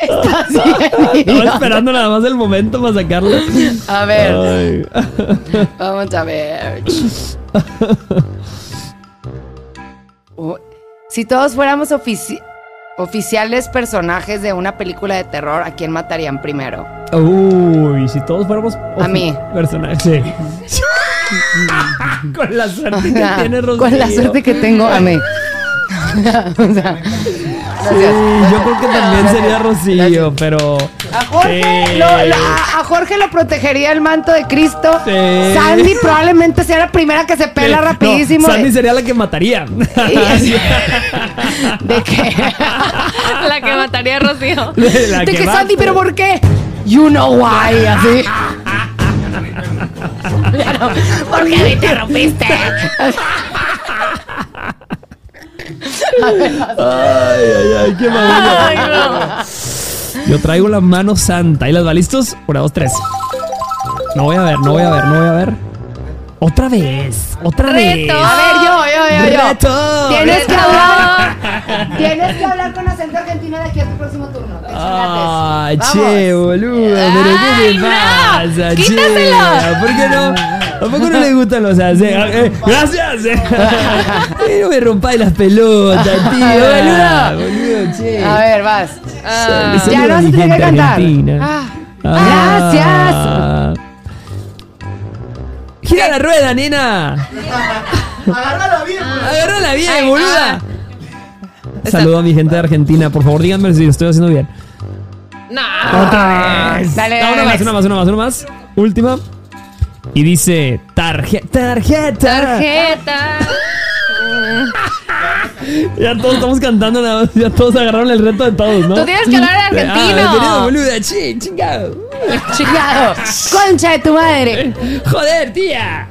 Estás (laughs) bien, Estaba esperando nada más el momento para sacarlo. A ver, Ay. vamos a ver. (laughs) Oh, Si todos fuéramos ofici- oficiales personajes de una película de terror, ¿a quién matarían primero? Uy, si todos fuéramos A mí. personajes. Sí. (laughs) Con la suerte que tiene Rocío. Con la suerte que tengo, a mí. O sea, Gracias. yo creo que también sería Rocío, pero. A Jorge, lo, lo- a, a Jorge lo protegería el manto de Cristo. Sí. Sandy probablemente sea la primera que se pela no, rapidísimo. Sandy sería la que mataría. (laughs) ¿De qué? La que mataría a Rocío. La ¿De mata. Sandy? ¿Pero por qué? You know why, así. ¿Por qué me interrumpiste? (laughs) Ay, ay, ay, qué mamón. Ay, no. Yo traigo la mano santa. ¿Y las va listos? Una, dos, tres. No voy a ver, no voy a ver, no voy a ver. Otra vez, otra vez. Reto. A ver, yo, yo, yo, yo. Reto. Tienes que hablar. (laughs) Tienes que hablar con acento argentino de aquí a tu próximo turno. Ah, che, boludo, pero ¿qué te pasa, che? ¿Por qué no? ¿A poco no le gustan los así? (laughs) Eh, gracias. (laughs) Eh, no me rompáis las pelotas, tío. boludo, boludo, che. A ver, vas. Ah. Ya no vas a tener que cantar. Ah. Ah. Gira la rueda, nena. Agárrala bien, pues. Agárrala bien, Ay, boluda. ah. Saludo a mi gente de Argentina. Por favor, díganme si lo estoy haciendo bien. No. Otra vez. Dale, Ah, dale, una más, una más, una más, una más. Última. Y dice tarjeta. Tarjeta. Tarjeta. (laughs) Ya todos estamos cantando, nada más, ya todos agarraron el reto de todos, ¿no? Tú tienes que hablar argentino. Ah, querido boluda, chi, chingado. Chingado. Concha de tu madre. Joder, tía.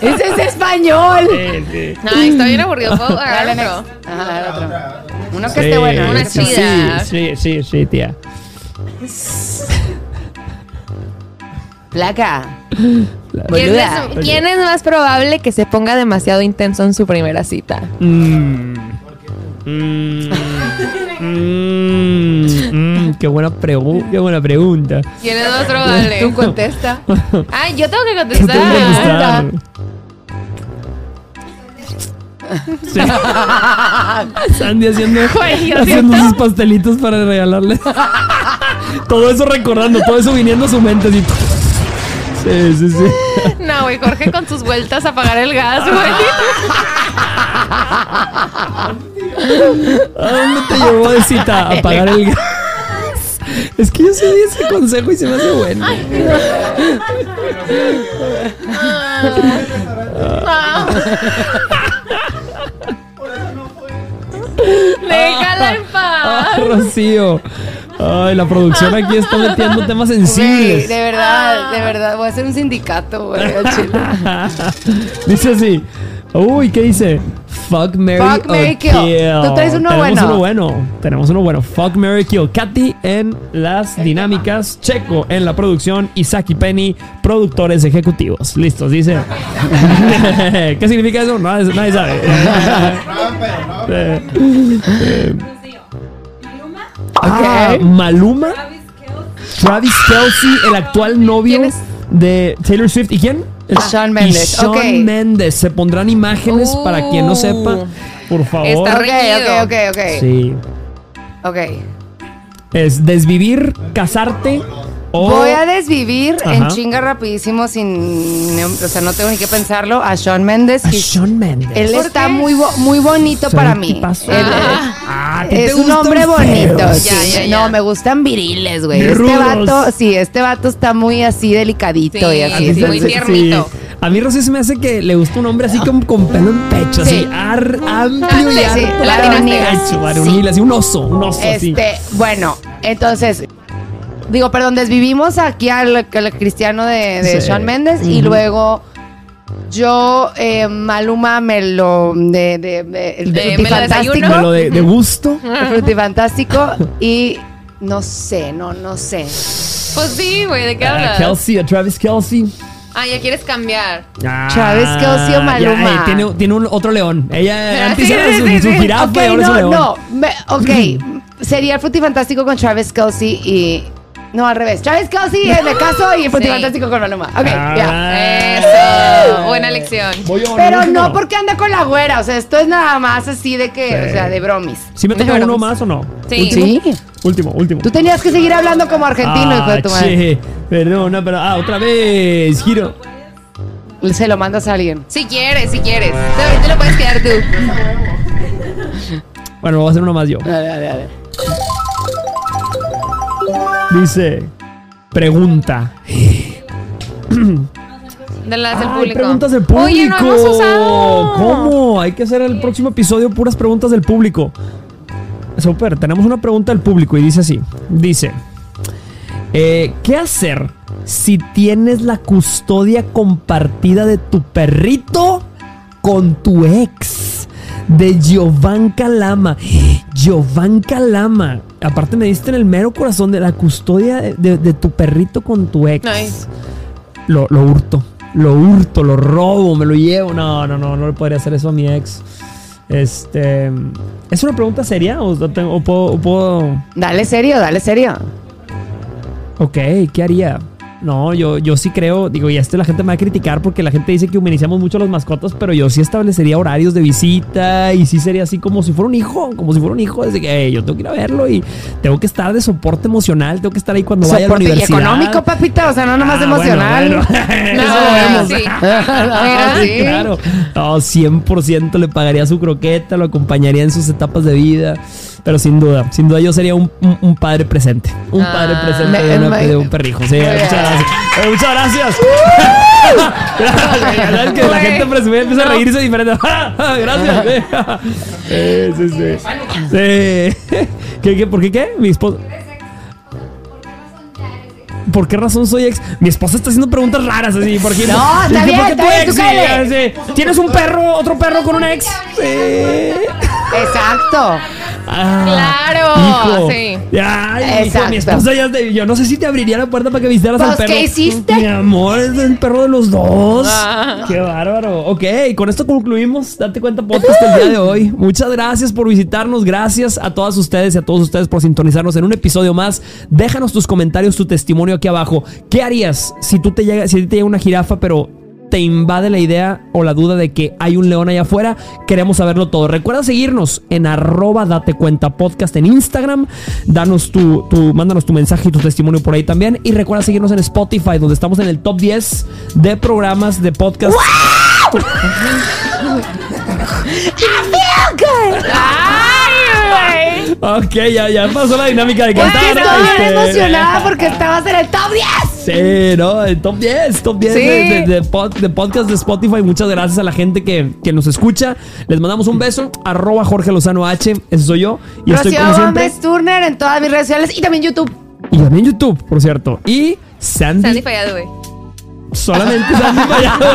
Ese es español. Sí, sí. Ay, está bien aburrido. ¿Puedo agarrar otro? Ajá, dale otro. Uno que Sí, esté bueno. Una sí, chida. Sí, sí, sí, tía. Placa. ¿Quién es, quién es más probable que se ponga demasiado intenso en su primera cita? Mm. Mm. Mm. Qué buena pregunta, qué buena pregunta. ¿Quién es más probable? Tú contesta. (laughs) Ay, yo tengo que tengo contestar. Sí. (laughs) Sandy haciendo, (laughs) haciendo sus pastelitos para regalarle. todo eso recordando, todo eso viniendo a su mente así. Sí, sí, sí. No, güey, Jorge con sus vueltas a apagar el gas, güey. ¿A dónde te llevó de cita a apagar el gas? Es que yo sí di ese consejo y se me hace bueno. Déjala en Ah, paz. Rocío. Ay, la producción aquí está metiendo temas sensibles. de verdad, de verdad. Voy a hacer un sindicato, güey. (laughs) dice así. Uy, ¿qué dice? Fuck, Mary, Fuck, marry, or kill. Tú traes uno Tenemos bueno. uno bueno. Tenemos uno bueno. Fuck, Mary, Kill. Katy en las dinámicas. Checo en la producción. Isaac y Penny, productores ejecutivos. Listos, dice. (laughs) ¿Qué significa eso? Nadie, nadie sabe. (laughs) Eh, ah, Maluma. Travis Kelsey, el actual novio de Taylor Swift. ¿Y quién? Shawn Y Mendes. Shawn Ok. Mendes. Se pondrán imágenes Uh. para quien no sepa. Por favor. Está reñido. ok, ok, ok. Sí. Ok. Es desvivir, casarte o. Voy a desvivir en chinga rapidísimo sin... O sea, no tengo ni que pensarlo. A Shawn Mendes. a Shawn Mendes. Él ¿Por está qué? muy, bo- muy bonito para mí. Él- Ah, ¿a ti te es un hombre feos? bonito. Ya, sí. ya, ya. No, me gustan viriles, güey. Este Rudos. vato, sí, este vato está muy así delicadito Sí, y así. sí, muy tiernito. A mí Rocío se me hace que le gusta un hombre así con, con pelo en pecho, Sí. así ar- amplio y Sí, varonil. así un oso, un oso así. Este, bueno, entonces, digo, perdón, desvivimos aquí al, al cristiano de, de Sí. Shawn Mendes y Ujú. luego yo, eh, Maluma, me lo. de, de, de- el De Fruity me lo. De de, de gusto. (laughs) El Fruity Fantástico y no sé, no, no sé. Pues sí, güey, ¿de qué A hablas? Kelsey, a Travis Kelsey. Ah, ya quieres cambiar. Ah, Travis Kelce o Maluma. ya, eh, tiene, tiene un otro león. Ella (laughs) antes Sí, era sí, su, sí, su jirafa Ok, y ahora es un no, león. no. me- ok, (laughs) sería el Fruity Fantástico con Travis Kelsey y. No, al revés. Travis Kelsey, eh, me caso y Sí. Fantástico con Maluma. Ok, Ah. ya. Eso. Buena lección. Voy yo, Pero no porque anda con la güera, o sea, esto es nada más así de que, Sí. o sea, de bromis. ¿Sí me toca uno más o no? Sí. Último. Sí. Último, último. Tú tenías que seguir hablando como argentino, hijo de tu madre. che, perdona, pero. Ah, otra vez, giro. Se lo mandas a alguien. Si quieres, si quieres. Te, te lo puedes quedar tú. Bueno, voy a hacer uno más yo. Dale, dale, dale. Dice, pregunta. De las del Ay, público. preguntas del público. Oye, no hemos usado. ¿Cómo? Hay que hacer el próximo episodio puras preguntas del público. Super, tenemos una pregunta del público y dice así. Dice, eh, ¿qué hacer si tienes la custodia compartida de tu perrito con tu ex? De Giovanni Calama. Giovanni Calama. Aparte me diste en el mero corazón de la custodia de, de- de tu perrito con tu ex Nice. lo, lo hurto. Lo hurto, lo robo, me lo llevo. No, no, no, no le podría hacer eso a mi ex. Este. ¿Es una pregunta seria? ¿O, tengo- o puedo, o puedo- Dale serio, dale serio. Ok, ¿qué haría? No, yo, yo sí creo, digo, y esto la gente me va a criticar porque la gente dice que humanizamos mucho a las mascotas, pero yo sí establecería horarios de visita y sí sería así como si fuera un hijo, como si fuera un hijo, desde que "Hey, yo tengo que ir a verlo y tengo que estar de soporte emocional, tengo que estar ahí cuando vaya a la Soporte y universidad. económico, papita, o sea, no nomás Ah, emocional. bueno, bueno. (laughs) (laughs) Eso No, lo vemos. sí. (laughs) Sí, sí. claro. No, 100% le pagaría su croqueta, lo acompañaría en sus etapas de vida. Pero sin duda, sin duda yo sería un, un- un padre presente. Un Ah. padre presente Me- de, una- me- de un perrijo. Sí, muchas bien. gracias. Eh, muchas gracias. Gracias, (laughs) que la gente presume empieza a reírse diferente. (laughs) gracias. (laughs) Eh, sí, sí. Sí. ¿Qué, qué, ¿Por qué qué? Mi esposa. ¿Por qué razón soy ex? Mi esposa está haciendo preguntas raras así. ¿Por qué? No, está ¿Por qué bien, tu bien, ex? tú cáele. Sí, sí. ¿Tienes un perro, otro perro con un ex? Sí. Exacto. Ah, Claro, hijo. sí. Ay, hijo, Exacto. mi esposa ya te- Yo no sé si te abriría la puerta para que visitaras al Pues, perro. ¿qué hiciste? Mi amor, es el perro de los dos. Ah. Qué bárbaro. Ok, con esto concluimos. Date cuenta podcast el día de hoy. Muchas gracias por visitarnos. Gracias a todas ustedes y a todos ustedes por sintonizarnos en un episodio más. Déjanos tus comentarios, tu testimonio aquí abajo. ¿Qué harías si tú te llega, si a ti te llega una jirafa, pero te invade la idea o la duda de que hay un león allá afuera, queremos saberlo todo. Recuerda seguirnos en arroba date cuenta podcast en Instagram. Danos tu, tu, mándanos tu mensaje y tu testimonio por ahí también. Y recuerda seguirnos en Spotify, donde estamos en el top 10 de programas de podcast. Ay, (laughs) güey. Ok, ya, ya pasó la dinámica de cantar. estoy bien este, emocionada porque estabas en el top 10. Sí, no, el top 10, top 10 Sí. de, de- de pod- de podcast de Spotify. Muchas gracias a la gente que, que nos escucha. Les mandamos un beso. Arroba Jorge Lozano H, ese soy yo. Y estoy Rocío como siempre. Gómez Turner en todas mis redes sociales y también YouTube. Y también YouTube, por cierto. Y Sandy. Sandy fallado, güey. Solamente Sandy Fallado, (laughs)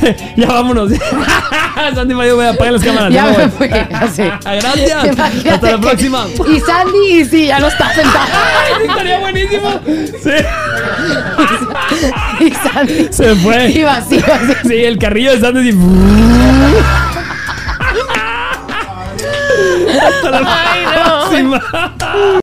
güey. ya vámonos. (laughs) Sandy Fallado, güey, apaga las cámaras. Ya me fui. Así. (laughs) Gracias. Imagínate Hasta la que- próxima. Y Sandy, y sí, ya no está sentada. Ay, estaría buenísimo. Sí. Y Sandy. Se fue. Y vacío, así. Sí, el carrillo de Sandy. así. Hasta la Ay, no. próxima.